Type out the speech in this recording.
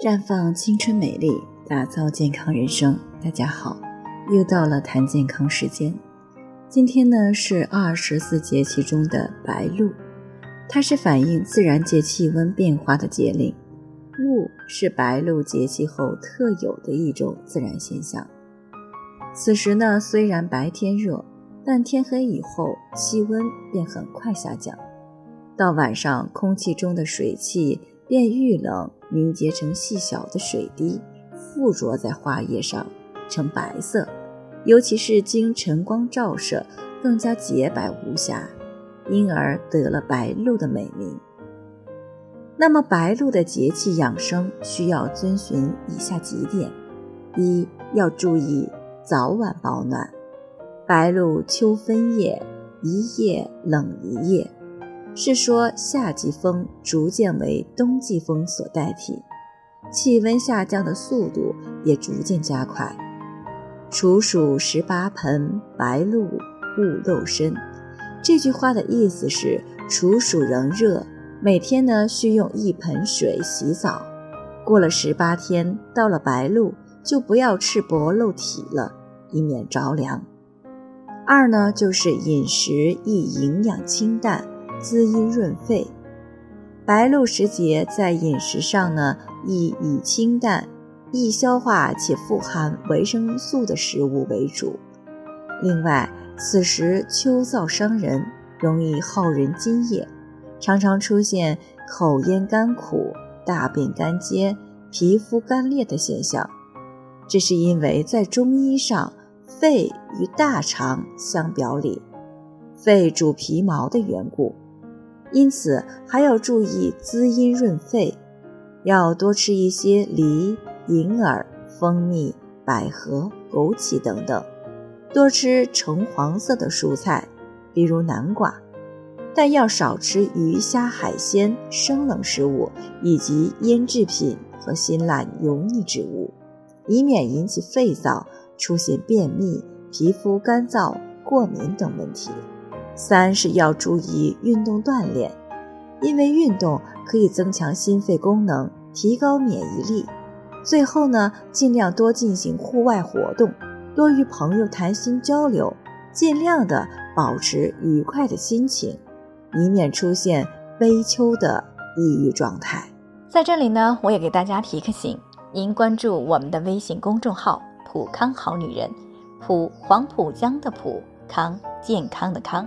绽放青春美丽，打造健康人生。大家好，又到了谈健康时间。今天呢是二十四节气中的白露，它是反映自然界气温变化的节令。露是白露节气后特有的一种自然现象。此时呢，虽然白天热，但天黑以后气温便很快下降，到晚上空气中的水汽便遇冷。凝结成细小的水滴，附着在花叶上，呈白色。尤其是经晨光照射，更加洁白无瑕，因而得了白露的美名。那么，白露的节气养生需要遵循以下几点：一要注意早晚保暖。白露秋分夜，一夜冷一夜。是说夏季风逐渐为冬季风所代替，气温下降的速度也逐渐加快。处暑十八盆，白露勿露身。这句话的意思是，处暑仍热，每天呢需用一盆水洗澡。过了十八天，到了白露，就不要赤膊露体了，以免着凉。二呢，就是饮食宜营养清淡。滋阴润肺，白露时节在饮食上呢，宜以清淡、易消化且富含维生素的食物为主。另外，此时秋燥伤人，容易耗人津液，常常出现口咽干苦、大便干结、皮肤干裂的现象。这是因为在中医上，肺与大肠相表里，肺主皮毛的缘故。因此，还要注意滋阴润肺，要多吃一些梨、银耳、蜂蜜、百合、枸杞等等，多吃橙黄色的蔬菜，比如南瓜，但要少吃鱼虾海鲜、生冷食物以及腌制品和辛辣油腻之物，以免引起肺燥，出现便秘、皮肤干燥、过敏等问题。三是要注意运动锻炼，因为运动可以增强心肺功能，提高免疫力。最后呢，尽量多进行户外活动，多与朋友谈心交流，尽量的保持愉快的心情，以免出现悲秋的抑郁状态。在这里呢，我也给大家提个醒：您关注我们的微信公众号“普康好女人”，普黄浦江的普康健康的康。